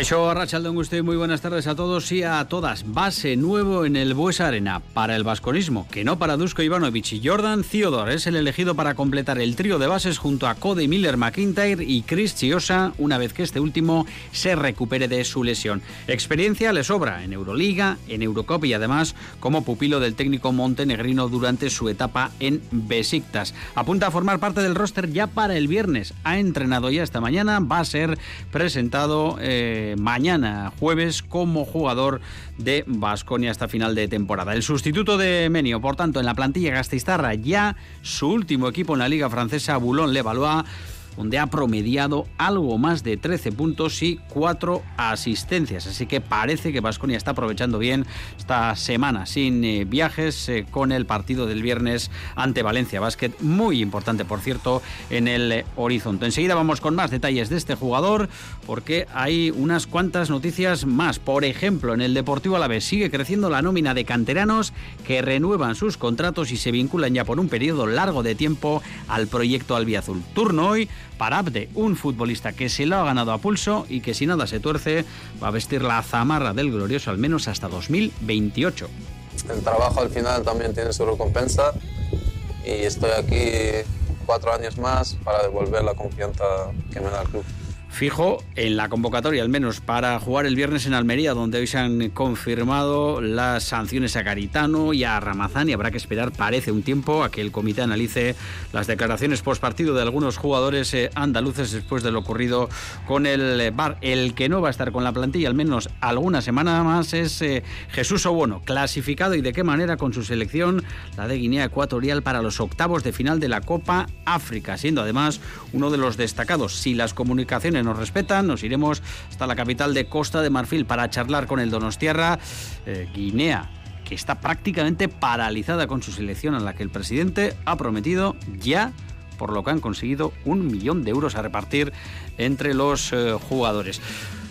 Caixo Rachel Guste, muy buenas tardes a todos y a todas. Base nuevo en el Buesa Arena para el vasconismo, que no para Dusko Ivanovic y Jordan Theodore es el elegido para completar el trío de bases junto a Cody Miller McIntyre y Chris Chiosa, una vez que este último se recupere de su lesión. Experiencia le sobra en Euroliga, en Eurocup y además como pupilo del técnico montenegrino durante su etapa en Besiktas. Apunta a formar parte del roster ya para el viernes. Ha entrenado ya esta mañana, va a ser presentado. Eh, mañana jueves como jugador de Basconia hasta final de temporada. El sustituto de Menio, por tanto, en la plantilla Gasteiztarra ya su último equipo en la liga francesa, Boulogne-Levallois donde ha promediado algo más de 13 puntos y 4 asistencias. Así que parece que Vasconia está aprovechando bien esta semana sin eh, viajes eh, con el partido del viernes ante Valencia Basket. Muy importante, por cierto, en el eh, horizonte. Enseguida vamos con más detalles de este jugador porque hay unas cuantas noticias más. Por ejemplo, en el Deportivo Alavés sigue creciendo la nómina de canteranos que renuevan sus contratos y se vinculan ya por un periodo largo de tiempo al proyecto Albiazul. Turno hoy para Abde, un futbolista que se lo ha ganado a pulso y que si nada se tuerce va a vestir la zamarra del glorioso al menos hasta 2028. El trabajo al final también tiene su recompensa y estoy aquí cuatro años más para devolver la confianza que me da el club fijo en la convocatoria, al menos para jugar el viernes en Almería, donde hoy se han confirmado las sanciones a Garitano y a Ramazán y habrá que esperar, parece un tiempo, a que el comité analice las declaraciones post partido de algunos jugadores eh, andaluces después de lo ocurrido con el Bar. El que no va a estar con la plantilla, al menos alguna semana más, es eh, Jesús Obono, clasificado y de qué manera con su selección, la de Guinea Ecuatorial, para los octavos de final de la Copa África, siendo además uno de los destacados. Si las comunicaciones nos respetan, nos iremos hasta la capital de Costa de Marfil para charlar con el Donostiarra, eh, Guinea que está prácticamente paralizada con su selección a la que el presidente ha prometido ya por lo que han conseguido un millón de euros a repartir entre los eh, jugadores.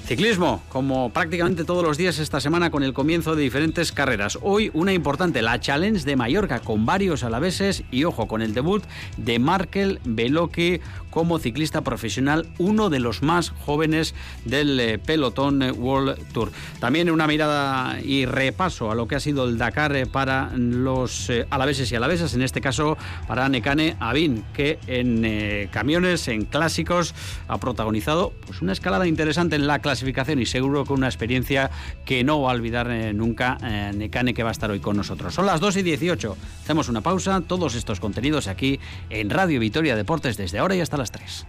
Ciclismo, como prácticamente todos los días esta semana con el comienzo de diferentes carreras. Hoy una importante, la Challenge de Mallorca con varios alaveses y ojo con el debut de Markel Beloki como ciclista profesional, uno de los más jóvenes del eh, pelotón eh, World Tour. También una mirada y repaso a lo que ha sido el Dakar eh, para los alaveses y alavesas, en este caso para Nekane Abin, que en camiones, en clásicos, ha protagonizado pues, una escalada interesante en la clasificación y seguro con una experiencia que no va a olvidar nunca Nekane que va a estar hoy con nosotros. Son las 2 y 18. Hacemos una pausa. Todos estos contenidos aquí en Radio Vitoria Deportes desde ahora y hasta las 3.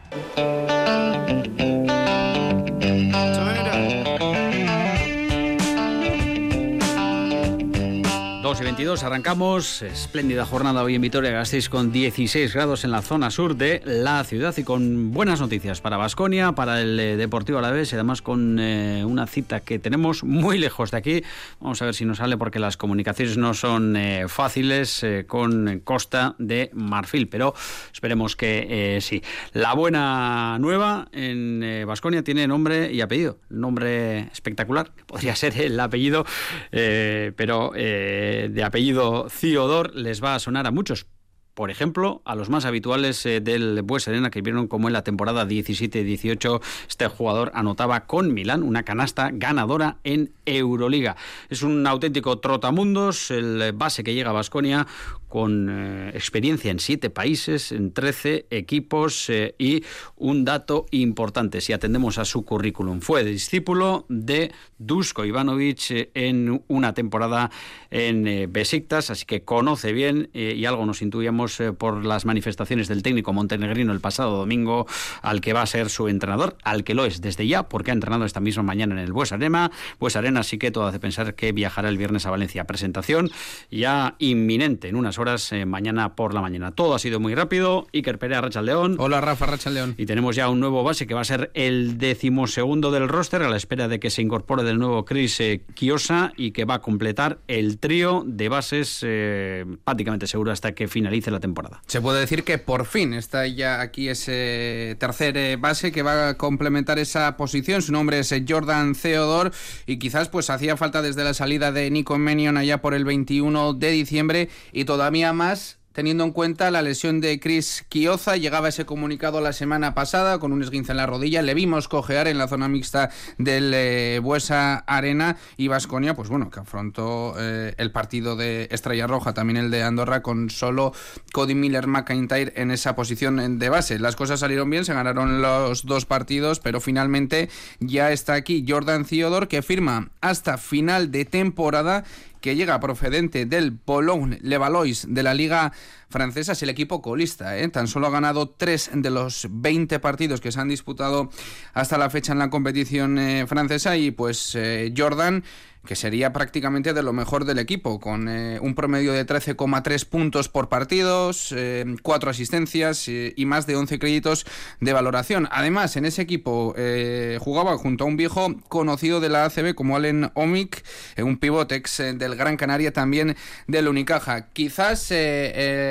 2 y 22 arrancamos. Espléndida jornada hoy en Vitoria-Gasteiz con 16 grados en la zona sur de la ciudad y con buenas noticias para Basconia, para el eh, Deportivo Alavés y además con eh, una cita que tenemos muy lejos de aquí. Vamos a ver si nos sale porque las comunicaciones no son eh, fáciles con Costa de Marfil, pero esperemos que sí. La buena nueva en Basconia tiene nombre y apellido. Nombre espectacular, podría ser el apellido, pero de apellido Ciodor les va a sonar a muchos, por ejemplo, a los más habituales eh, del Bues Serena que vieron como en la temporada 17-18 este jugador anotaba con Milán una canasta ganadora en Euroliga. Es un auténtico trotamundos, el base que llega a Basconia con eh, experiencia en siete países, en 13 equipos eh, y un dato importante si atendemos a su currículum. Fue discípulo de Dusko Ivanovic eh, en una temporada en Besiktas, así que conoce bien y algo nos intuíamos por las manifestaciones del técnico montenegrino el pasado domingo al que va a ser su entrenador, al que lo es desde ya porque ha entrenado esta misma mañana en el Bues Arena. Bues Arena así que todo hace pensar que viajará el viernes a Valencia. Presentación ya inminente en unas horas eh, mañana por la mañana. Todo ha sido muy rápido. Iker Perea, Racha León. Hola Rafa, Racha León. Y tenemos ya un nuevo base que va a ser el decimosegundo del roster a la espera de que se incorpore del nuevo Chris eh, Kiosa y que va a completar el trío de bases eh, prácticamente seguro hasta que finalice la temporada. Se puede decir que por fin está ya aquí ese tercer base que va a complementar esa posición. Su nombre es Jordan Theodore y quizás pues hacía falta desde la salida de Nico Menion allá por el 21 de diciembre y todavía más teniendo en cuenta la lesión de Chris Kioza. Llegaba ese comunicado la semana pasada con un esguince en la rodilla. Le vimos cojear en la zona mixta del eh, Buesa Arena y Vasconia, pues bueno, que afrontó eh, el partido de Estrella Roja, también el de Andorra, con solo Cody Miller McIntyre en esa posición de base. Las cosas salieron bien, se ganaron los dos partidos, pero finalmente ya está aquí Jordan Theodore que firma hasta final de temporada que llega procedente del Boulogne Levalois de la Liga francesa. Es el equipo colista, ¿eh? tan solo ha ganado tres de los 20 partidos que se han disputado hasta la fecha en la competición eh, francesa y pues eh, Jordan que sería prácticamente de lo mejor del equipo, con eh, un promedio de 13,3 puntos por partidos, eh, cuatro asistencias y más de 11 créditos de valoración. Además, en ese equipo jugaba junto a un viejo conocido de la ACB como Allen Omic, un pivotex del Gran Canaria, también del Unicaja. Quizás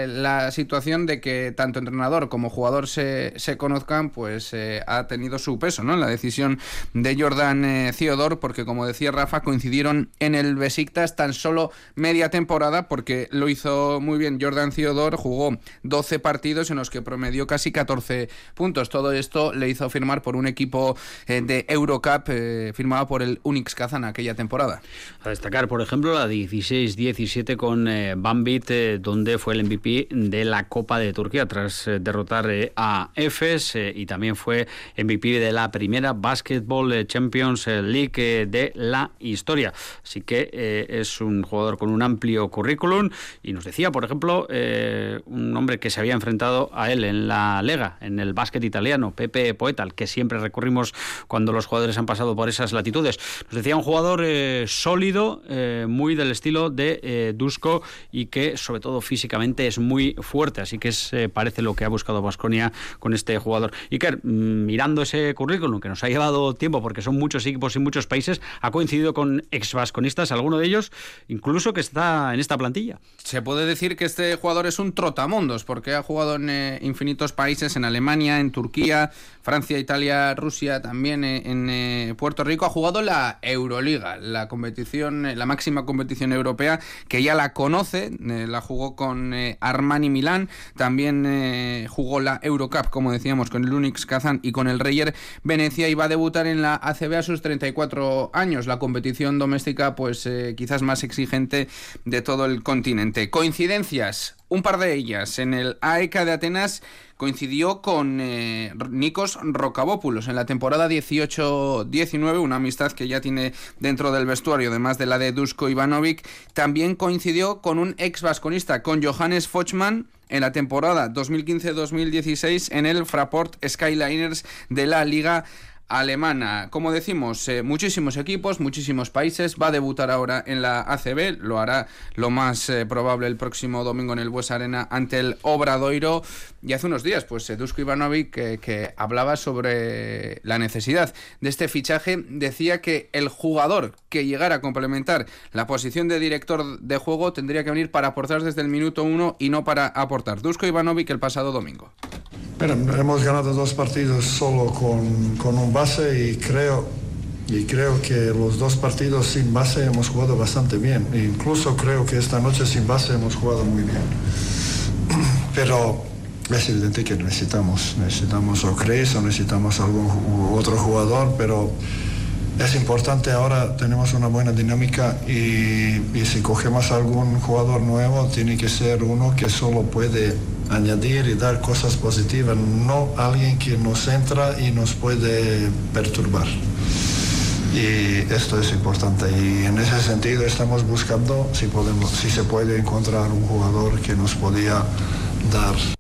la situación de que tanto entrenador como jugador se, se conozcan, pues ha tenido su peso ¿no? en la decisión de Jordan Theodore, porque como decía Rafa, coincidió en el Besiktas tan solo media temporada porque lo hizo muy bien Jordan Theodore, jugó 12 partidos en los que promedió casi 14 puntos. Todo esto le hizo firmar por un equipo eh, de Eurocup eh, firmado por el Unix Kazan aquella temporada. A destacar, por ejemplo, la 16-17 con eh, Bambit, donde fue el MVP de la Copa de Turquía tras derrotar a Efes y también fue MVP de la primera Basketball Champions League de la historia. Así que eh, es un jugador con un amplio currículum y nos decía, por ejemplo, eh, un hombre que se había enfrentado a él en la Lega, en el básquet italiano, Pepe Poeta, al que siempre recurrimos cuando los jugadores han pasado por esas latitudes. Nos decía un jugador eh, sólido, muy del estilo de Dusko y que sobre todo físicamente es muy fuerte, así que es, parece lo que ha buscado Vasconia con este jugador. Iker, mm, mirando ese currículum que nos ha llevado tiempo porque son muchos equipos y muchos países, ha coincidido con ex vasconistas, alguno de ellos incluso que está en esta plantilla. Se puede decir que este jugador es un trotamundos porque ha jugado en eh, infinitos países, en Alemania, en Turquía, Francia, Italia, Rusia, también eh, en eh, Puerto Rico. Ha jugado la Euroliga, la competición, la máxima competición europea que ya la conoce, la jugó con Armani Milán, también jugó la Eurocup, como decíamos, con el Unix Kazan y con el Reyer Venecia y va a debutar en la ACB a sus 34 años. La competición doméstica pues eh, quizás más exigente de todo el continente. Coincidencias, un par de ellas. En el AECA de Atenas coincidió con eh, Nikos Rocabópulos en la temporada 18-19, una amistad que ya tiene dentro del vestuario, además de la de Dusko Ivanovic. También coincidió con un ex vasconista, con Johannes Fochman, en la temporada 2015-2016 en el Fraport Skyliners de la Liga alemana. Como decimos, eh, muchísimos equipos, muchísimos países. Va a debutar ahora en la ACB. Lo hará lo más eh, probable el próximo domingo en el Bues Arena ante el Obradoiro. Y hace unos días, pues Dusko Ivanovic, que, hablaba sobre la necesidad de este fichaje, decía que el jugador que llegara a complementar la posición de director de juego tendría que venir para aportar desde el minuto uno y no para aportar. Dusko Ivanovic el pasado domingo. Hemos ganado dos partidos solo con, con un base y creo, y creo que los dos partidos sin base hemos jugado bastante bien. E incluso creo que esta noche sin base hemos jugado muy bien. Pero es evidente que necesitamos, necesitamos o Chris o necesitamos algún otro jugador, pero es importante ahora, tenemos una buena dinámica y, y, si cogemos algún jugador nuevo, tiene que ser uno que solo puede añadir y dar cosas positivas, no alguien que nos entra y nos puede perturbar. Y esto es importante y en ese sentido estamos buscando si, podemos, si se puede encontrar un jugador que nos podía dar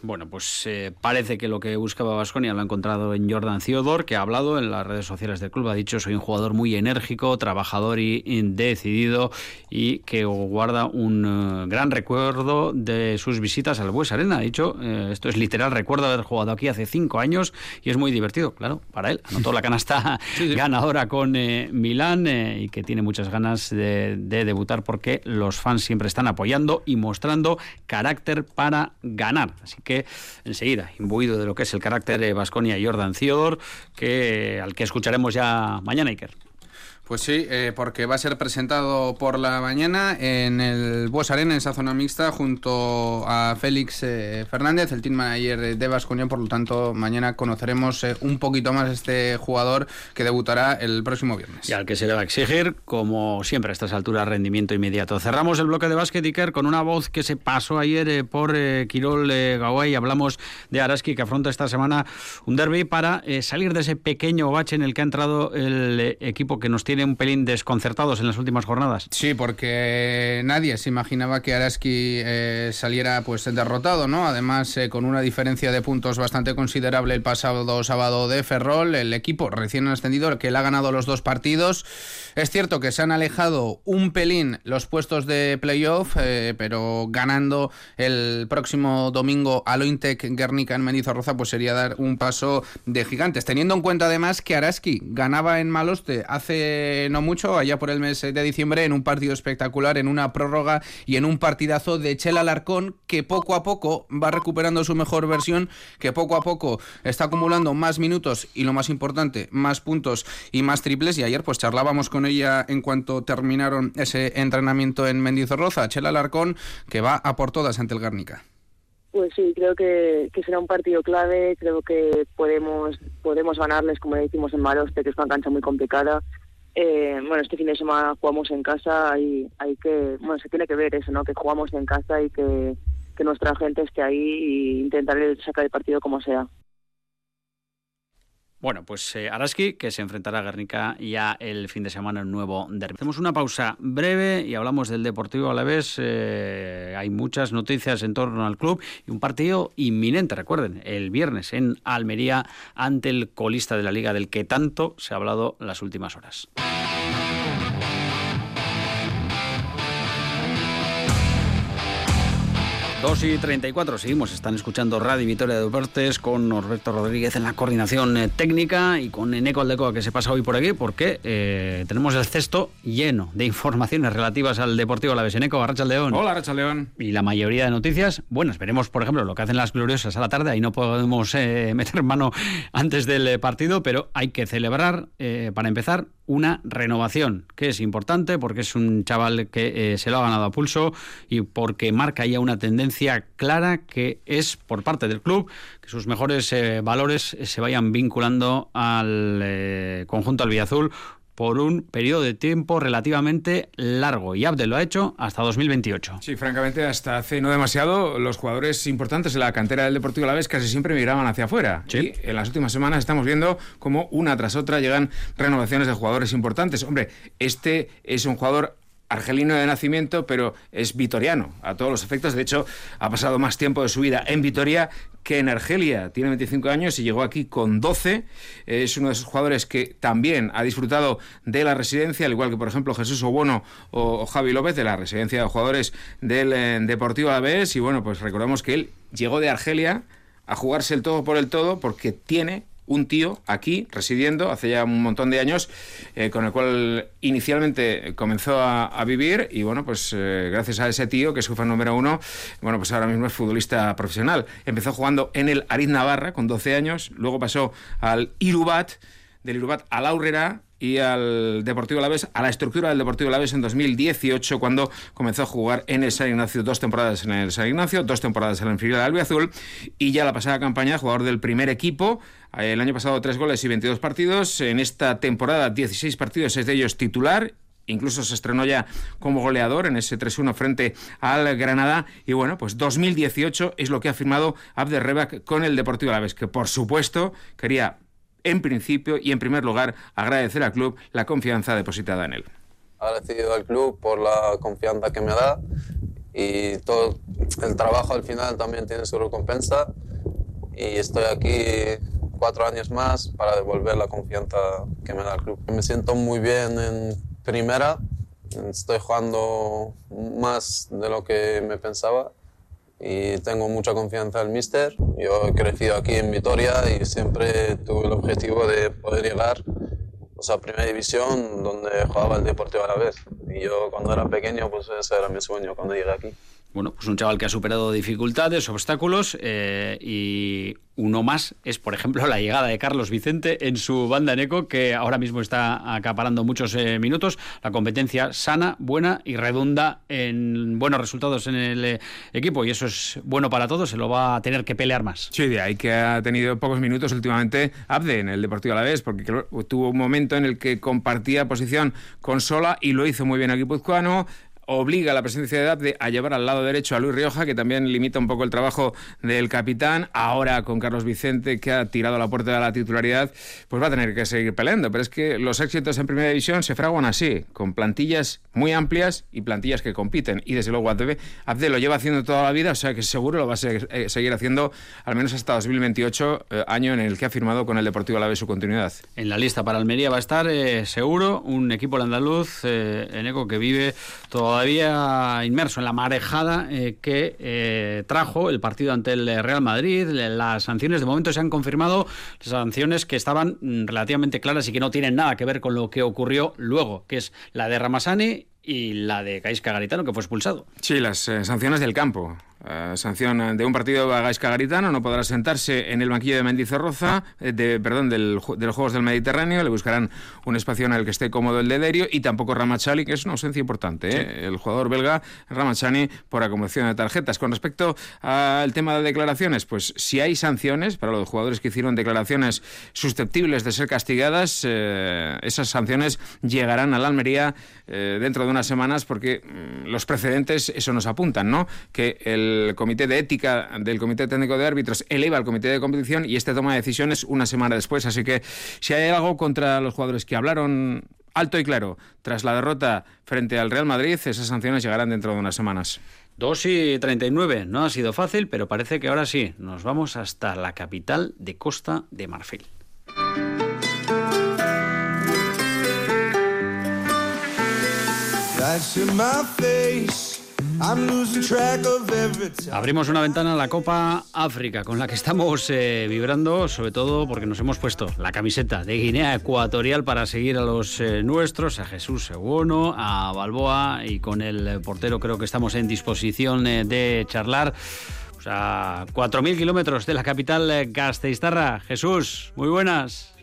Bueno, pues eh, parece que lo que buscaba Vasconia lo ha encontrado en Jordan Theodore, que ha hablado en las redes sociales del club. Ha dicho: soy un jugador muy enérgico, trabajador y, decidido, y que guarda un eh, gran recuerdo de sus visitas al Bues Arena. Ha dicho: eh, esto es literal, recuerdo haber jugado aquí hace cinco años y es muy divertido, claro, para él. Anotó la canasta ganadora con Milán y que tiene muchas ganas de, de debutar porque los fans siempre están apoyando y mostrando carácter para ganar. Así que que enseguida, imbuido de lo que es el carácter de Vasconia y Jordan Theodore, que, al que escucharemos ya mañana, Iker. Pues sí, eh, porque va a ser presentado por la mañana en el Bues Arena, en esa zona mixta, junto a Félix eh, Fernández, el team manager de Vasconia. Por lo tanto, mañana conoceremos eh, un poquito más este jugador que debutará el próximo viernes. Y al que se le va a exigir, como siempre a estas alturas, rendimiento inmediato. Cerramos el bloque de básquet, Iker, con una voz que se pasó ayer por Quirol Gawai. Hablamos de Araski, que afronta esta semana un derby para salir de ese pequeño bache en el que ha entrado el equipo que nos tiene un pelín desconcertados en las últimas jornadas. Sí, porque nadie se imaginaba que Araski eh, saliera pues derrotado, ¿no? Además, eh, con una diferencia de puntos bastante considerable el pasado sábado de Ferrol, el equipo recién ascendido, que le ha ganado los dos partidos. Es cierto que se han alejado un pelín los puestos de playoff, eh, pero ganando el próximo domingo a Lointec Guernica en Mendizorroza, pues sería dar un paso de gigantes. Teniendo en cuenta además que Araski ganaba en Maloste hace no mucho, allá por el mes de diciembre, en un partido espectacular, en una prórroga y en un partidazo de Chela Alarcón, que poco a poco va recuperando su mejor versión, que poco a poco está acumulando más minutos y lo más importante, más puntos y más triples. Y ayer pues charlábamos con ella en cuanto terminaron ese entrenamiento en Mendizorroza. Chela Alarcón, que va a por todas ante el Garnica. Pues sí, creo que, será un partido clave, creo que podemos podemos ganarles como decimos en Maroste, que es una cancha muy complicada, eh, bueno, este fin de semana jugamos en casa y hay que, bueno, se tiene que ver eso, ¿no? Que jugamos en casa y que, nuestra gente esté ahí e intentar sacar el partido como sea. Bueno, pues eh, Araski, que se enfrentará a Guernica ya el fin de semana en nuevo derby. Hacemos una pausa breve y hablamos del Deportivo Alavés. Eh, hay muchas noticias en torno al club y un partido inminente, recuerden, el viernes en Almería ante el colista de la liga del que tanto se ha hablado las últimas horas. 2 y 34, seguimos, están escuchando Radio Vitoria de Deportes con Norberto Rodríguez en la coordinación eh, técnica y con Eneco Aldecoa que se pasa hoy por aquí porque eh, tenemos el cesto lleno de informaciones relativas al Deportivo la Eneco, Racha León. Hola, Racha León. Y la mayoría de noticias, bueno, veremos por ejemplo lo que hacen las gloriosas a la tarde, ahí no podemos eh, meter mano antes del partido, pero hay que celebrar, para empezar, una renovación, que es importante porque es un chaval que se lo ha ganado a pulso y porque marca ya una tendencia clara que es por parte del club que sus mejores eh, valores se vayan vinculando al eh, conjunto albiazul por un periodo de tiempo relativamente largo. Y Abdel lo ha hecho hasta 2028. Sí, francamente, hasta hace no demasiado, los jugadores importantes de la cantera del Deportivo la Alavés casi siempre migraban hacia afuera. Y en las últimas semanas estamos viendo cómo una tras otra llegan renovaciones de jugadores importantes. Hombre, este es un jugador argelino de nacimiento, pero es vitoriano a todos los efectos. De hecho, ha pasado más tiempo de su vida en Vitoria que en Argelia. Tiene 25 años y llegó aquí con 12. Es uno de esos jugadores que también ha disfrutado de la residencia, al igual que, por ejemplo, Jesús Obono o, Javi López, de la residencia de jugadores del eh, Deportivo Alavés. Y bueno, pues recordemos que él llegó de Argelia a jugarse el todo por el todo porque tiene un tío aquí residiendo hace ya un montón de años, eh, con el cual inicialmente comenzó a, vivir y bueno, pues eh, gracias a ese tío, que es su fan número uno, bueno, pues ahora mismo es futbolista profesional. Empezó jugando en el Ariz Navarra con 12 años, luego pasó al Irubat, del Irubat al Aurrera y al Deportivo Alavés, a la estructura del Deportivo Alavés en 2018, cuando comenzó a jugar en el San Ignacio, dos temporadas en el San Ignacio, dos temporadas en el inferior de Albiazul, y ya la pasada campaña, jugador del primer equipo, eh, el año pasado tres goles y 22 partidos, en esta temporada 16 partidos, es de ellos titular, incluso se estrenó ya como goleador en ese 3-1 frente al Granada. Y bueno, pues 2018 es lo que ha firmado Abder Rebak con el Deportivo Alavés, que por supuesto quería en principio y en primer lugar agradecer al club la confianza depositada en él. Agradecido al club por la confianza que me da y todo el trabajo al final también tiene su recompensa y estoy aquí cuatro años más para devolver la confianza que me da el club. Me siento muy bien en primera, estoy jugando más de lo que me pensaba y tengo mucha confianza en el míster. Yo he crecido aquí en Vitoria y siempre tuve el objetivo de poder llegar sea, primera división donde jugaba el Deportivo a la vez. Y yo cuando era pequeño, pues ese era mi sueño cuando llegué aquí. Bueno, pues un chaval que ha superado dificultades, obstáculos eh, y uno más es, por ejemplo, la llegada de Carlos Vicente en su banda en eco, que ahora mismo está acaparando muchos eh, minutos. La competencia sana, buena y redunda en buenos resultados en el eh, equipo y eso es bueno para todos, se lo va a tener que pelear más. Sí, de ahí que ha tenido pocos minutos últimamente Abde en el Deportivo Alavés, porque tuvo un momento en el que compartía posición con Sola y lo hizo muy bien aquí Guipuzcoano obliga a la presencia de Dapde a llevar al lado derecho a Luis Rioja, que también limita un poco el trabajo del capitán. Ahora con Carlos Vicente, que ha tirado la puerta de la titularidad, pues va a tener que seguir peleando. Pero es que los éxitos en primera división se fraguan así, con plantillas muy amplias y plantillas que compiten. Y desde luego Abde, Abde lo lleva haciendo toda la vida, o sea que seguro lo va a eh, seguir haciendo al menos hasta 2028, eh, año en el que ha firmado con el Deportivo Alavés su continuidad. En la lista para Almería va a estar eh, seguro un equipo andaluz en eco que vive todo todavía inmerso en la marejada eh, que eh, trajo el partido ante el Real Madrid. Las sanciones de momento se han confirmado, sanciones que estaban mm, relativamente claras y que no tienen nada que ver con lo que ocurrió luego, que es la de Ramasani y la de Gaisca Garitano, que fue expulsado. Sí, las eh, sanciones del campo. Eh, sanción de un partido a Gaisca Garitano, no podrá sentarse en el banquillo de Mendizorroza, eh, de, perdón, del, de los Juegos del Mediterráneo, le buscarán un espacio en el que esté cómodo el Dederio y tampoco Ramachali, que es una ausencia importante, ¿eh? el jugador belga Ramachani por acumulación de tarjetas. Con respecto al tema de declaraciones, pues si hay sanciones para los jugadores que hicieron declaraciones susceptibles de ser castigadas, esas sanciones llegarán a la Almería dentro de unas semanas porque mm, los precedentes eso nos apuntan, ¿no? Que el el Comité de Ética del Comité Técnico de Árbitros eleva al Comité de Competición y este toma decisiones una semana después. Así que si hay algo contra los jugadores que hablaron alto y claro tras la derrota frente al Real Madrid, esas sanciones llegarán dentro de unas semanas. 2 y 39. No ha sido fácil, pero parece que ahora sí. Nos vamos hasta la capital de Costa de Marfil. Abrimos una ventana a la Copa África con la que estamos eh, vibrando, sobre todo porque nos hemos puesto la camiseta de Guinea Ecuatorial para seguir a los eh, nuestros, a Jesús Seguono, a Balboa y con el portero creo que estamos en disposición eh, de charlar. O sea, 4.000 kilómetros de la capital Gasteiztarra. Jesús, muy buenas.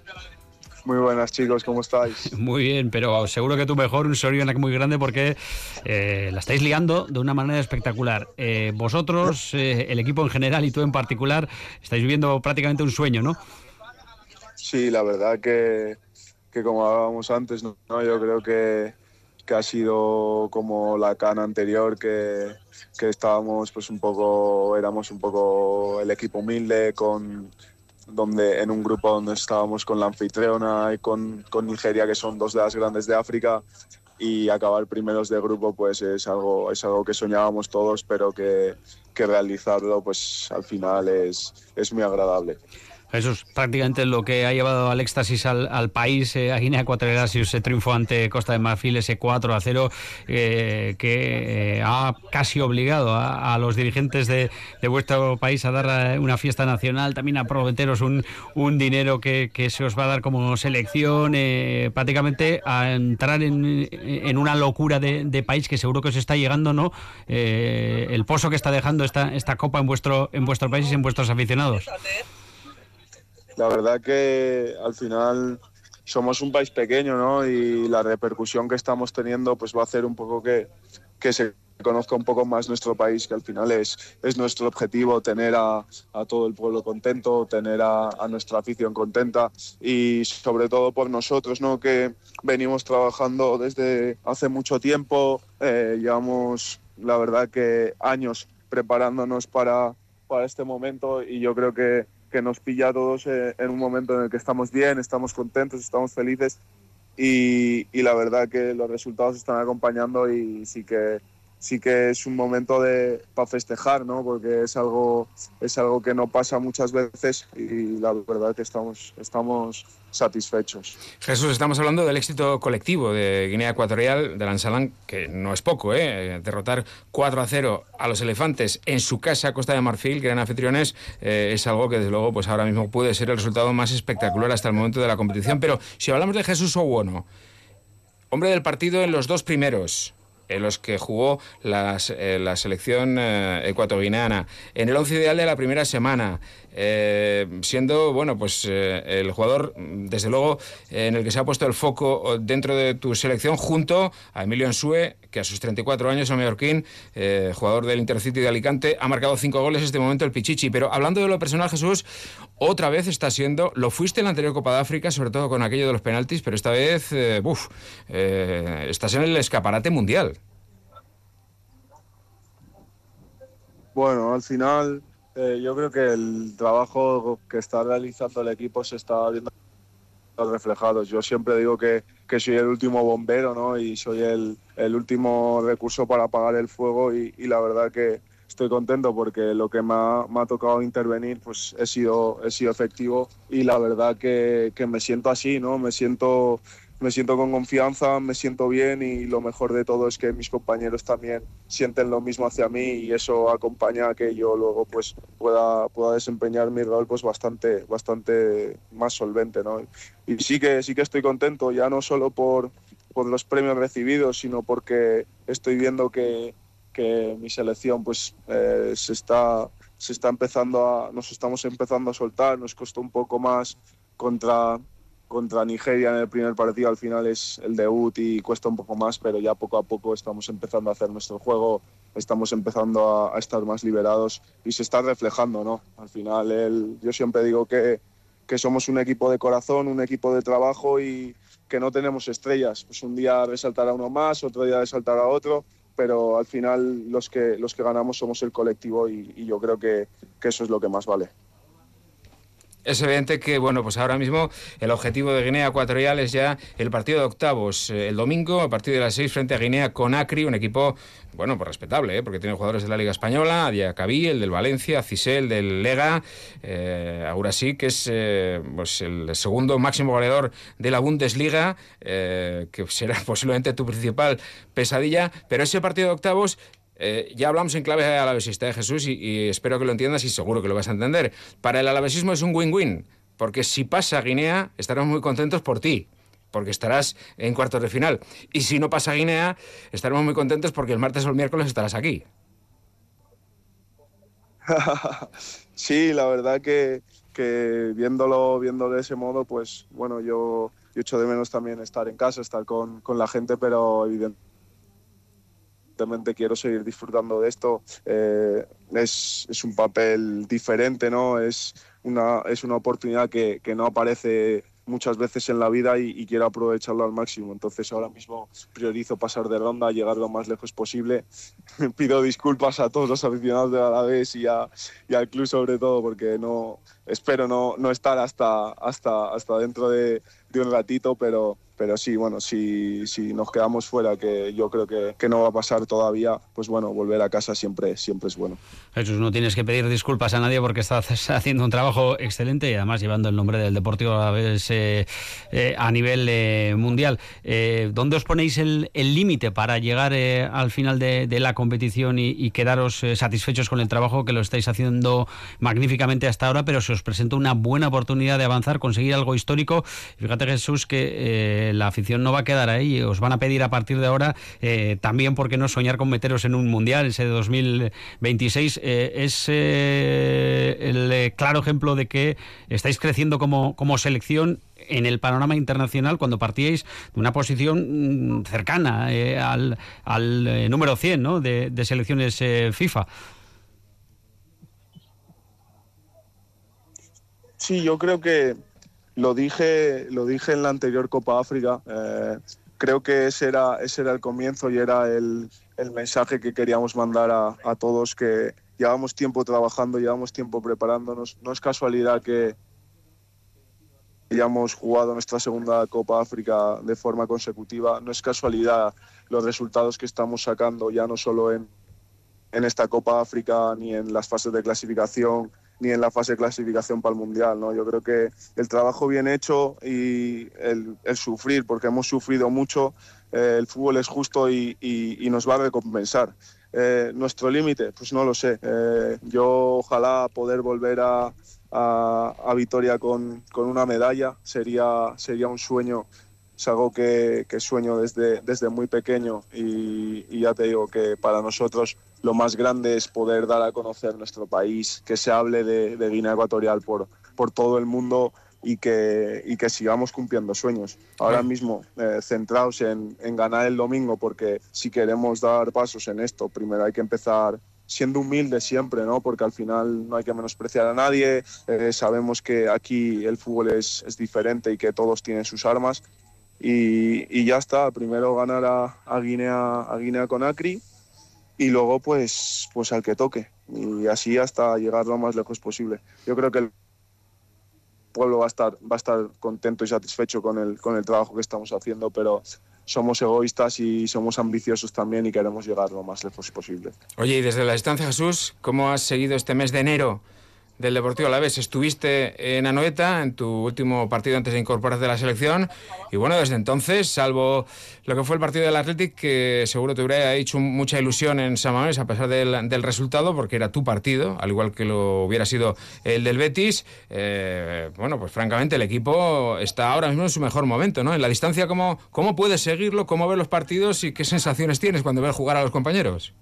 Muy buenas chicos, ¿cómo estáis? Muy bien, pero seguro que tú mejor, un Soriana muy grande porque eh, la estáis liando de una manera espectacular. Eh, vosotros, eh, el equipo en general y tú en particular, estáis viviendo prácticamente un sueño, ¿no? Sí, la verdad que, que como hablábamos antes, ¿no? yo creo que, que, ha sido como la cana anterior que, que estábamos pues un poco, éramos un poco el equipo humilde con donde en un grupo donde estábamos con la anfitriona y con, con, Nigeria, que son dos de las grandes de África, y acabar primeros de grupo pues es algo, es algo que soñábamos todos, pero que, que realizarlo pues al final es, es muy agradable. Eso es prácticamente lo que ha llevado al éxtasis al, país, eh, a Guinea Ecuatorial, si ese triunfo ante Costa de Marfil, ese 4 a 0, eh, que eh, ha casi obligado a, los dirigentes de, vuestro país a dar una fiesta nacional, también a prometeros un, un dinero que, se os va a dar como selección, prácticamente a entrar en, una locura de, país que seguro que os está llegando, ¿no? el pozo que está dejando esta, esta copa en vuestro, en vuestro país y en vuestros aficionados. La verdad que al final somos un país pequeño, ¿no? Y la repercusión que estamos teniendo pues va a hacer un poco que, que se conozca un poco más nuestro país, que al final es, es nuestro objetivo tener a, a todo el pueblo contento, tener a, a, nuestra afición contenta y sobre todo por nosotros, ¿no? que venimos trabajando desde hace mucho tiempo, eh, llevamos la verdad que años preparándonos para, para este momento y yo creo que nos pilla a todos eh, en un momento en el que estamos bien, estamos contentos, estamos felices y, la verdad que los resultados están acompañando y sí que sí que es un momento para festejar, ¿no? Porque es algo es algo que no pasa muchas veces y la verdad es que estamos estamos satisfechos. Jesús, estamos hablando del éxito colectivo de Guinea Ecuatorial, de Lansalán, que no es poco, ¿eh? Derrotar 4 a 0 a los elefantes en su casa, Costa de Marfil, eran anfitriones, eh, es algo que desde luego pues ahora mismo puede ser el resultado más espectacular hasta el momento de la competición. Pero si hablamos de Jesús Owono, hombre del partido en los dos primeros, en los que jugó eh, la selección eh, ecuatoriana, en el once ideal de la primera semana, eh, siendo, bueno, pues el jugador, desde luego, en el que se ha puesto el foco dentro de tu selección, junto a Emilio Ensue, que a sus 34 años, el mallorquín, jugador del Intercity de Alicante, ha marcado cinco goles este momento el Pichichi. Pero hablando de lo personal, Jesús, otra vez está siendo, lo fuiste en la anterior Copa de África, sobre todo con aquello de los penaltis, pero esta vez, uff, estás en el escaparate mundial. Bueno, al final eh, yo creo que el trabajo que está realizando el equipo se está viendo reflejado. Yo siempre digo que, que soy el último bombero ¿no? y soy el, el último recurso para apagar el fuego y, la verdad que estoy contento porque lo que me ha, me ha, tocado intervenir pues he sido, he sido efectivo y la verdad que, que me siento así, ¿no? me siento me siento con confianza, me siento bien y lo mejor de todo es que mis compañeros también sienten lo mismo hacia mí y eso acompaña a que yo luego pues pueda, pueda desempeñar mi rol pues bastante, bastante más solvente. ¿no? Y sí que, sí que estoy contento, ya no solo por, por los premios recibidos, sino porque estoy viendo que, que mi selección pues eh, se está se está empezando a nos estamos empezando a soltar nos costó un poco más contra contra Nigeria en el primer partido al final es el debut y cuesta un poco más, pero ya poco a poco estamos empezando a hacer nuestro juego, estamos empezando a, estar más liberados y se está reflejando, ¿no? Al final el, yo siempre digo que, que somos un equipo de corazón, un equipo de trabajo y que no tenemos estrellas. Pues un día resaltará uno más, otro día resaltará otro, pero al final los que, los que ganamos somos el colectivo y, y yo creo que, que eso es lo que más vale. Es evidente que, bueno, pues ahora mismo el objetivo de Guinea Ecuatorial es ya el partido de octavos eh, el domingo, a partir de las seis frente a Guinea con Acri, un equipo, bueno, pues respetable, ¿eh? porque tiene jugadores de la Liga Española, Diacabí, el del Valencia, Cisel, del Lega, eh, ahora sí que es eh, pues el segundo máximo goleador de la Bundesliga, que será posiblemente tu principal pesadilla, pero ese partido de octavos eh, ya hablamos en clave alavesista de Jesús y, espero que lo entiendas y seguro que lo vas a entender. Para el alavesismo es un win-win, porque si pasa Guinea estaremos muy contentos por ti, porque estarás en cuartos de final. Y si no pasa Guinea, estaremos muy contentos porque el martes o el miércoles estarás aquí. sí, la verdad que, que, viéndolo, viéndolo de ese modo, pues bueno, yo, yo echo de menos también estar en casa, estar con, con la gente, pero evidentemente quiero seguir disfrutando de esto. Eh, es, es, un papel diferente, ¿no? Es una, es una oportunidad que, que no aparece muchas veces en la vida y, quiero aprovecharlo al máximo. Entonces ahora mismo priorizo pasar de ronda, llegar lo más lejos posible. Pido disculpas a todos los aficionados de Alavés y, a, y al club sobre todo porque no espero no, no estar hasta, hasta, hasta dentro de, de un ratito, pero, pero sí, bueno, si, si nos quedamos fuera, que yo creo que, que, no va a pasar todavía, pues bueno, volver a casa siempre, siempre es bueno. Jesús, no tienes que pedir disculpas a nadie porque estás haciendo un trabajo excelente y además llevando el nombre del Deportivo a, eh, eh, a nivel eh, mundial. Eh, ¿Dónde os ponéis el límite para llegar eh, al final de, de la competición y, y quedaros eh, satisfechos con el trabajo que lo estáis haciendo magníficamente hasta ahora, pero se os presenta una buena oportunidad de avanzar, conseguir algo histórico? Fíjate Jesús que la afición no va a quedar ahí. Os van a pedir a partir de ahora eh, también, ¿por qué no soñar con meteros en un mundial ese de 2026? Eh, es eh, el claro ejemplo de que estáis creciendo como, como selección en el panorama internacional cuando partíais de una posición mm, cercana al, al número 100 ¿no? de, de selecciones FIFA. Sí, yo creo que lo dije, lo dije en la anterior Copa África. Eh, creo que ese era, ese era el comienzo y era el, el mensaje que queríamos mandar a, a, todos, que llevamos tiempo trabajando, llevamos tiempo preparándonos. No es casualidad que hayamos jugado nuestra segunda Copa África de forma consecutiva. No es casualidad los resultados que estamos sacando, ya no solo en, en esta Copa África ni en las fases de clasificación ni en la fase de clasificación para el Mundial. ¿no? Yo creo que el trabajo bien hecho y el, sufrir, porque hemos sufrido mucho, eh, el fútbol es justo y, nos va a recompensar. Eh, nuestro límite, pues no lo sé. Eh, yo ojalá poder volver a, a, Vitoria con, con, una medalla sería, sería un sueño es algo que, sueño desde, desde muy pequeño y, ya te digo que para nosotros lo más grande es poder dar a conocer nuestro país, que se hable de, Guinea Ecuatorial por, por todo el mundo y que, y que sigamos cumpliendo sueños. Ahora mismo eh, centrados en, en ganar el domingo porque si queremos dar pasos en esto, primero hay que empezar siendo humildes siempre, ¿no? Porque al final no hay que menospreciar a nadie, eh, sabemos que aquí el fútbol es, es, diferente y que todos tienen sus armas y, ya está, primero ganar a, Guinea, a Guinea con Acri y luego pues, pues al que toque y así hasta llegar lo más lejos posible. Yo creo que el pueblo va a estar, va a estar contento y satisfecho con el, con el trabajo que estamos haciendo, pero somos egoístas y somos ambiciosos también y queremos llegar lo más lejos posible. Oye, y desde la distancia, Jesús, ¿cómo has seguido este mes de enero? Del Deportivo Alavés. Estuviste en Anoeta en tu último partido antes de incorporarte a la selección y bueno, desde entonces, salvo lo que fue el partido del Athletic, que seguro te hubiera hecho mucha ilusión en San Mamés a pesar del, resultado, porque era tu partido, al igual que lo hubiera sido el del Betis, eh, bueno, pues francamente el equipo está ahora mismo en su mejor momento, ¿no? En la distancia, ¿cómo, cómo puedes seguirlo? ¿Cómo ves los partidos y qué sensaciones tienes cuando ves jugar a los compañeros?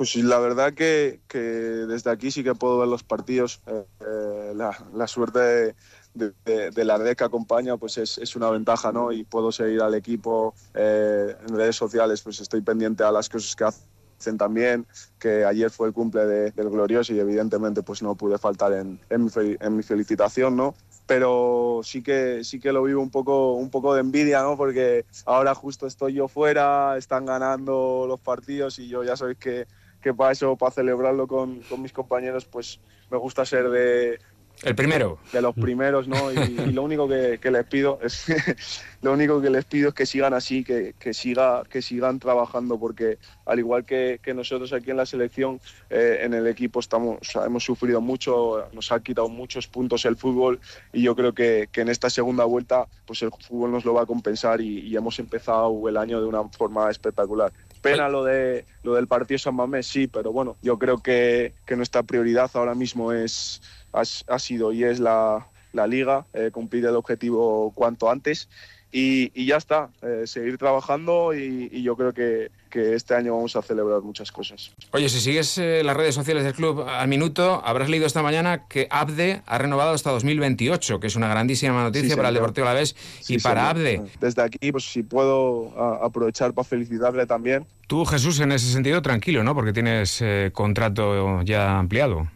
Pues la verdad que, desde aquí sí que puedo ver los partidos. Eh, eh, la, suerte de, la red que acompaña pues es, una ventaja, ¿no? Y puedo seguir al equipo eh, en redes sociales, pues estoy pendiente a las cosas que hacen también, que ayer fue el cumple del Glorioso y evidentemente pues no pude faltar en, mi, felicitación, ¿no? pero sí que sí que lo vivo un poco un poco de envidia no porque ahora justo estoy yo fuera están ganando los partidos y yo ya sabéis que que para eso, para celebrarlo con, con mis compañeros, pues me gusta ser de, el primero. De los primeros, ¿no? Y, lo único que, que, les pido es lo único que les pido es que sigan así, que, que siga, que sigan trabajando, porque al igual que, que nosotros aquí en la selección, eh, en el equipo estamos, hemos sufrido mucho, nos ha quitado muchos puntos el fútbol y yo creo que, que en esta segunda vuelta, pues el fútbol nos lo va a compensar y, y hemos empezado el año de una forma espectacular. Pena lo, de, lo del partido San Mamés, sí, pero bueno, yo creo que, nuestra prioridad ahora mismo es, ha, sido y es la, liga, eh, cumplir el objetivo cuanto antes y, ya está, eh, seguir trabajando y, yo creo que, este año vamos a celebrar muchas cosas. Oye, si sigues eh, las redes sociales del club al minuto, habrás leído esta mañana que Abde ha renovado hasta 2028, que es una grandísima noticia para el Deportivo Alavés y para Abde. Desde aquí, pues si puedo aprovechar para felicitarle también. Tú, Jesús, en ese sentido, tranquilo, ¿no? Porque tienes eh, contrato ya ampliado.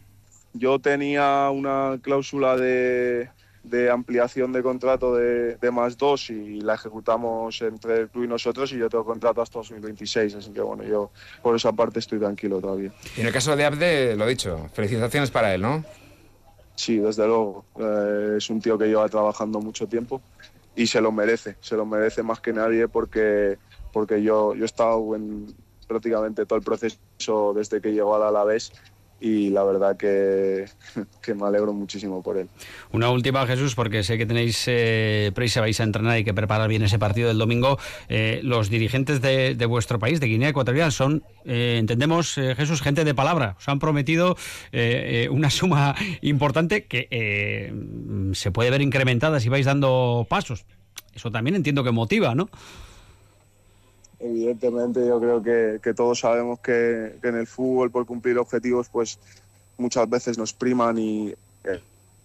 Yo tenía una cláusula de de ampliación de contrato de, más dos y la ejecutamos entre el club y nosotros y yo tengo contrato hasta 2026, así que bueno, yo por esa parte estoy tranquilo todavía. Y en el caso de Abde, lo dicho, felicitaciones para él, ¿no? Sí, desde luego. Eh, es un tío que lleva trabajando mucho tiempo y se lo merece, se lo merece más que nadie porque, porque yo, yo he estado en prácticamente todo el proceso desde que llegó al Alavés y la verdad que, me alegro muchísimo por él. Una última, Jesús, porque sé que tenéis eh, prisa, vais a entrenar y que preparar bien ese partido del domingo. Eh, los dirigentes de, vuestro país, de Guinea Ecuatorial, son, eh, entendemos, Jesús, gente de palabra. Os han prometido una suma importante que se puede ver incrementada si vais dando pasos. Eso también entiendo que motiva, ¿no? Evidentemente yo creo que, todos sabemos que, en el fútbol por cumplir objetivos pues muchas veces nos priman y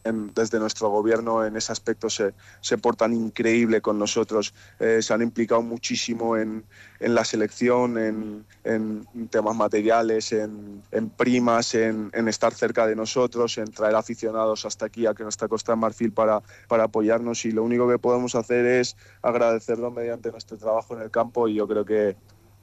eh, desde nuestro gobierno en ese aspecto se, se portan increíble con nosotros, eh, se han implicado muchísimo en, en la selección, en, en, temas materiales, en, en primas, en, estar cerca de nosotros, en traer aficionados hasta aquí, a nuestra Costa de Marfil, para, para apoyarnos. Y lo único que podemos hacer es agradecerlo mediante nuestro trabajo en el campo. Y yo creo que,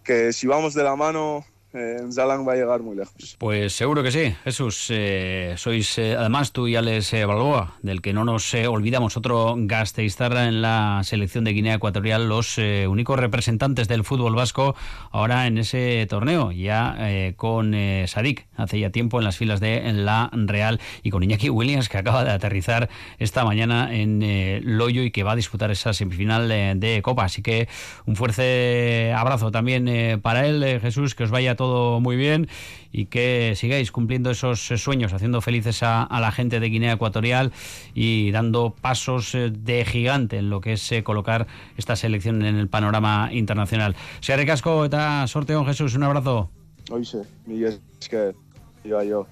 que si vamos de la mano en Zalang va a llegar muy lejos. Pues seguro que sí, Jesús. Eh, sois eh, además tú y Alex eh, Balboa, del que no nos olvidamos, otro gasteiztarra en la selección de Guinea Ecuatorial, los únicos representantes del fútbol vasco ahora en ese torneo, ya con Sadik, hace ya tiempo en las filas de la Real, y con Iñaki Williams, que acaba de aterrizar esta mañana en Loyo y que va a disputar esa semifinal de Copa. Así que un fuerte abrazo también para él, Jesús, que os vaya todo todo muy bien y que sigáis cumpliendo esos sueños, haciendo felices a, la gente de Guinea Ecuatorial y dando pasos eh, de gigante en lo que es eh, colocar esta selección en el panorama internacional. Sea recasco eta sorteo Jesús, un abrazo. Oye, Miguel, es que yo, yo.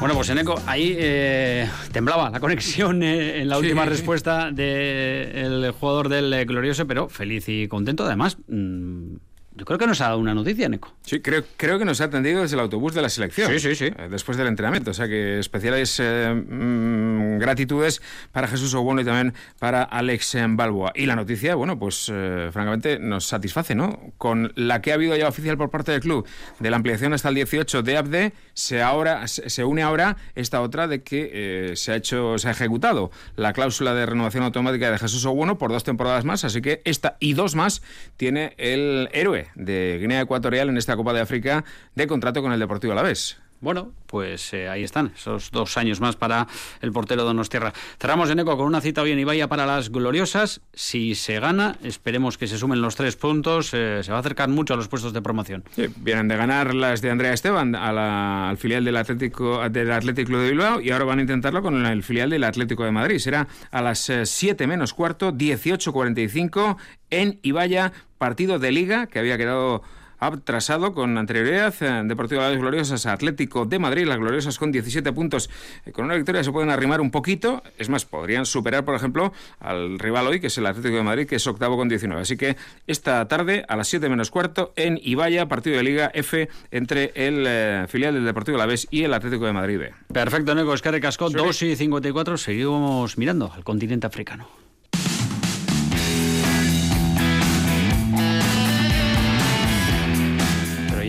Bueno, pues Eneco, ahí eh, temblaba la conexión eh, en la última respuesta del jugador del Glorioso, pero feliz y contento. Además, mm, yo creo que nos ha dado una noticia, Neco. Sí, creo, creo que nos ha atendido desde el autobús de la selección. Sí, sí, sí. Eh, después del entrenamiento. O sea que especiales eh, mm, gratitudes para Jesús Obono y también para Alex Balboa. Y la noticia, bueno, pues eh, francamente nos satisface, ¿no? Con la que ha habido ya oficial por parte del club de la ampliación hasta el 18 de ABDE, se, ahora, se une ahora esta otra de que se ha hecho, se ha ejecutado la cláusula de renovación automática de Jesús Obono por dos temporadas más. Así que esta y dos más tiene el héroe de Guinea Ecuatorial en esta Copa de África de contrato con el Deportivo Alavés. Bueno, pues eh, ahí están, esos dos años más para el portero Donostierra. Cerramos en eco con una cita hoy en Ibaya para las gloriosas. Si se gana, esperemos que se sumen los tres puntos. Eh, se va a acercar mucho a los puestos de promoción. vienen de ganar las de Andrea Esteban al filial del Atlético del Atlético de Bilbao y ahora van a intentarlo con el filial del Atlético de Madrid. Será a las 7 eh, menos cuarto, 18.45 en Ibaya, partido de liga que había quedado atrasado con anterioridad. Eh, Deportivo de las Gloriosas, Atlético de Madrid, las Gloriosas con 17 puntos. Eh, con una victoria se pueden arrimar un poquito. Es más, podrían superar, por ejemplo, al rival hoy, que es el Atlético de Madrid, que es octavo con 19. Así que esta tarde, a las 7 menos cuarto, en Ibaya, partido de Liga F entre el eh, filial del Deportivo de la Vez y el Atlético de Madrid B. Perfecto, Nego Escarre Casco, 2 y 54. Seguimos mirando al continente africano.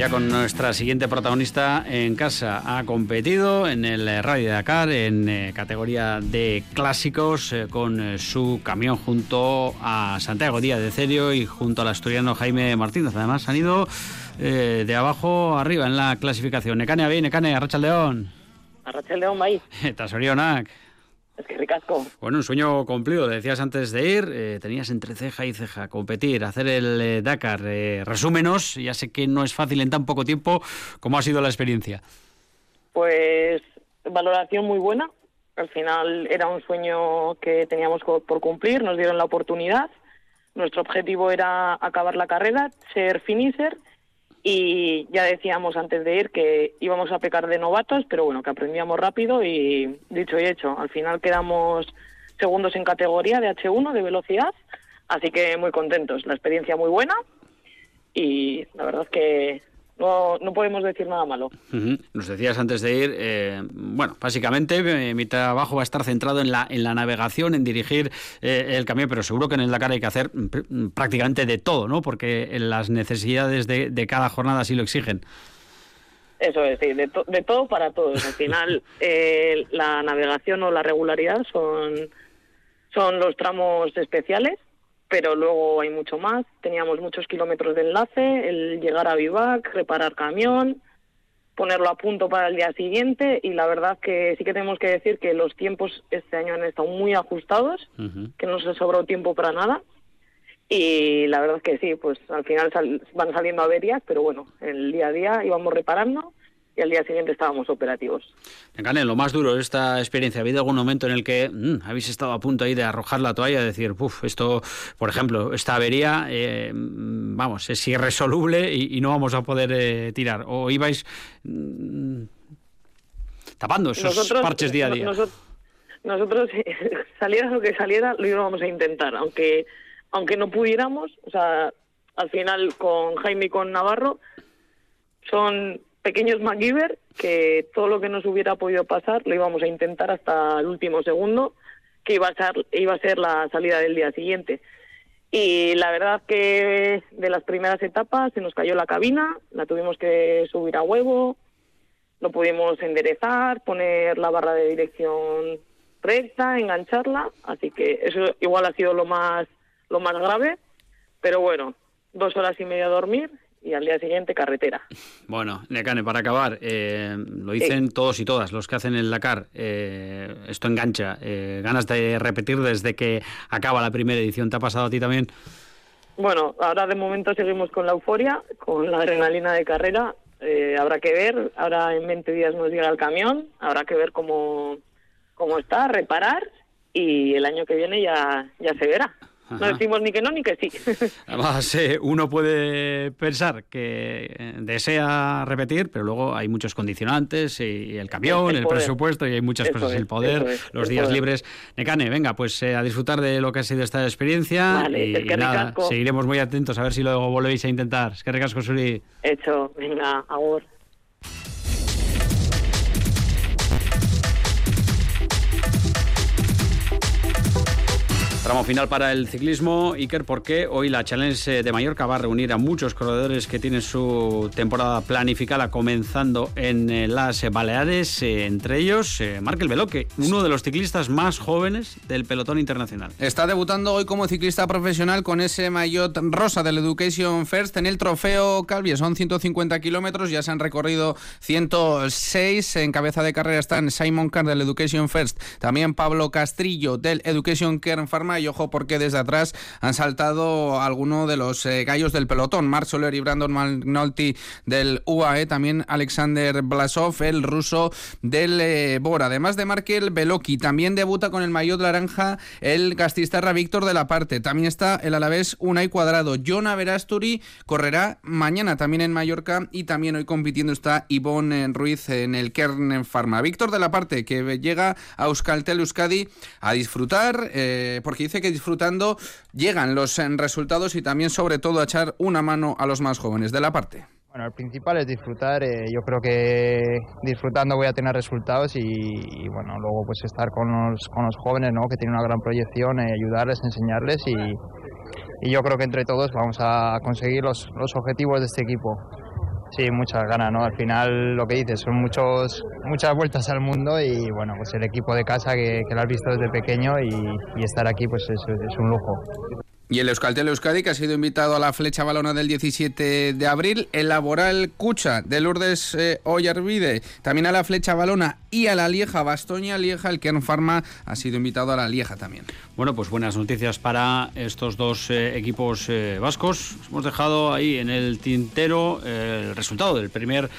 Ya con nuestra siguiente protagonista en casa. Ha competido en el Rally de Dakar en eh, categoría de clásicos eh, con eh, su camión junto a Santiago Díaz de Cerio y junto al asturiano Jaime Martínez. Además han ido de abajo arriba en la clasificación. Necane bien, Necane, Arracha León. Arracha León, bai. Tasorionak. Es que ricasco. Bueno, un sueño cumplido. Decías antes de ir, eh, tenías entre ceja y ceja competir, hacer el eh, Dakar. Eh, resúmenos, ya sé que no es fácil en tan poco tiempo. ¿Cómo ha sido la experiencia? Pues valoración muy buena. Al final era un sueño que teníamos por cumplir, nos dieron la oportunidad. Nuestro objetivo era acabar la carrera, ser finisher y ya decíamos antes de ir que íbamos a pecar de novatos, pero bueno, que aprendíamos rápido y dicho y hecho, al final quedamos segundos en categoría de H1 de velocidad, así que muy contentos, la experiencia muy buena y la verdad es que no, no podemos decir nada malo. Nos decías antes de ir, eh, bueno, básicamente eh, mi trabajo va a estar centrado en la, en la navegación, en dirigir eh, el camión, pero seguro que en el Dakar hay que hacer prácticamente de todo, ¿no? Porque las necesidades de, de cada jornada sí lo exigen. Eso es, sí, de, de todo para todos. Al final, la navegación o la regularidad son, son los tramos especiales pero luego hay mucho más. Teníamos muchos kilómetros de enlace, el llegar a Vivac, reparar camión, ponerlo a punto para el día siguiente y la verdad que sí que tenemos que decir que los tiempos este año han estado muy ajustados, que no se sobró tiempo para nada. Y la verdad que sí, pues al final van saliendo averias, pero bueno, el día a día íbamos reparando y al día siguiente estábamos operativos. Gane, lo más duro de esta experiencia, ¿ha habido algún momento en el que mm, habéis estado a punto ahí de arrojar la toalla, y decir, uff, esto, por ejemplo, esta avería, eh, mm, vamos, es irresoluble y, no vamos a poder eh, tirar? ¿O ibais mm, tapando esos parches día a día? Nosotros, saliera lo que saliera, lo íbamos a intentar, aunque, aunque no pudiéramos, o sea, al final con Jaime y con Navarro, son pequeños MacGyver que todo lo que nos hubiera podido pasar lo íbamos a intentar hasta el último segundo que iba a ser iba a ser la salida del día siguiente. Y la verdad que de las primeras etapas se nos cayó la cabina, la tuvimos que subir a huevo, lo pudimos enderezar, poner la barra de dirección recta, engancharla, así que eso igual ha sido lo más lo más grave, pero bueno, dos horas y media a dormir y al día siguiente carretera. Bueno, Necane, para acabar, eh, lo dicen todos y todas los que hacen el Dakar, eh, esto engancha, eh, ganas de repetir desde que acaba la primera edición, ¿te ha pasado a ti también? Bueno, ahora de momento seguimos con la euforia, con la adrenalina de carrera, habrá que ver, ahora en 20 días nos llega el camión, habrá que ver cómo, cómo está, reparar y el año que viene ya, ya se verá. No decimos ni que no ni que sí. Además, eh, uno puede pensar que eh, desea repetir, pero luego hay muchos condicionantes, y el camión, el, presupuesto, y hay muchas cosas, el poder, los días libres. Necane, venga, pues eh, a disfrutar de lo que ha sido esta experiencia. y, nada, seguiremos muy atentos a ver si luego volvéis a intentar. Es que recasco, Suri. Hecho, venga, ahora. Tramo final para el ciclismo, Iker, porque hoy la Challenge de Mallorca va a reunir a muchos corredores que tienen su temporada planificada comenzando en eh, las Baleares, eh, entre ellos eh, Markel Veloque, uno de los ciclistas más jóvenes del pelotón internacional. Está debutando hoy como ciclista profesional con ese maillot rosa del Education First en el trofeo Calvi. Son 150 kilómetros, ya se han recorrido 106. En cabeza de carrera están Simon Carr del Education First, también Pablo Castrillo del Education Kern Pharma y ojo porque desde atrás han saltado algunos de los eh, gallos del pelotón, Mark Soler y Brandon McNulty del UAE, también Alexander Blasov, el ruso del eh, Bora. Además de Markel Beloki, también debuta con el maillot naranja el Castistarra Víctor de la parte. También está el alavés Unai Cuadrado. Jonah Verasturi correrá mañana también en Mallorca y también hoy compitiendo está Ivonne Ruiz en el Kern Pharma. Víctor de la parte que llega a Euskaltel Euskadi a disfrutar eh, porque dice que disfrutando llegan los eh, resultados y también sobre todo echar una mano a los más jóvenes de la parte. Bueno, el principal es disfrutar. Eh, yo creo que disfrutando voy a tener resultados y, bueno, luego pues estar con los, con los jóvenes, ¿no? Que tienen una gran proyección, eh, ayudarles, enseñarles y, y, yo creo que entre todos vamos a conseguir los, los objetivos de este equipo. Sí, muchas ganas, ¿no? Al final lo que dices, son muchos, muchas vueltas al mundo y bueno, pues el equipo de casa que, lo has visto desde pequeño y, estar aquí pues es, es un lujo. Y el Euskaltel Euskadi, que ha sido invitado a la flecha balona del 17 de abril, el Laboral Cucha de Lourdes eh, también a la flecha balona y a la Lieja Bastoña Lieja, el Kern Pharma ha sido invitado a la Lieja también. Bueno, pues buenas noticias para estos dos eh, equipos eh, vascos. Hemos dejado ahí en el tintero el resultado del primer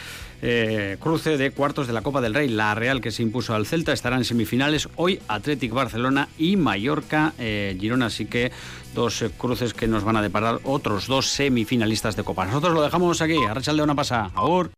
eh, cruce de cuartos de la Copa del Rey. La Real que se impuso al Celta estará en semifinales hoy Athletic Barcelona y Mallorca eh, Girona. Así que dos eh, cruces que nos van a deparar otros dos semifinalistas de Copa. Nosotros lo dejamos aquí. A de una pasa. Ahora.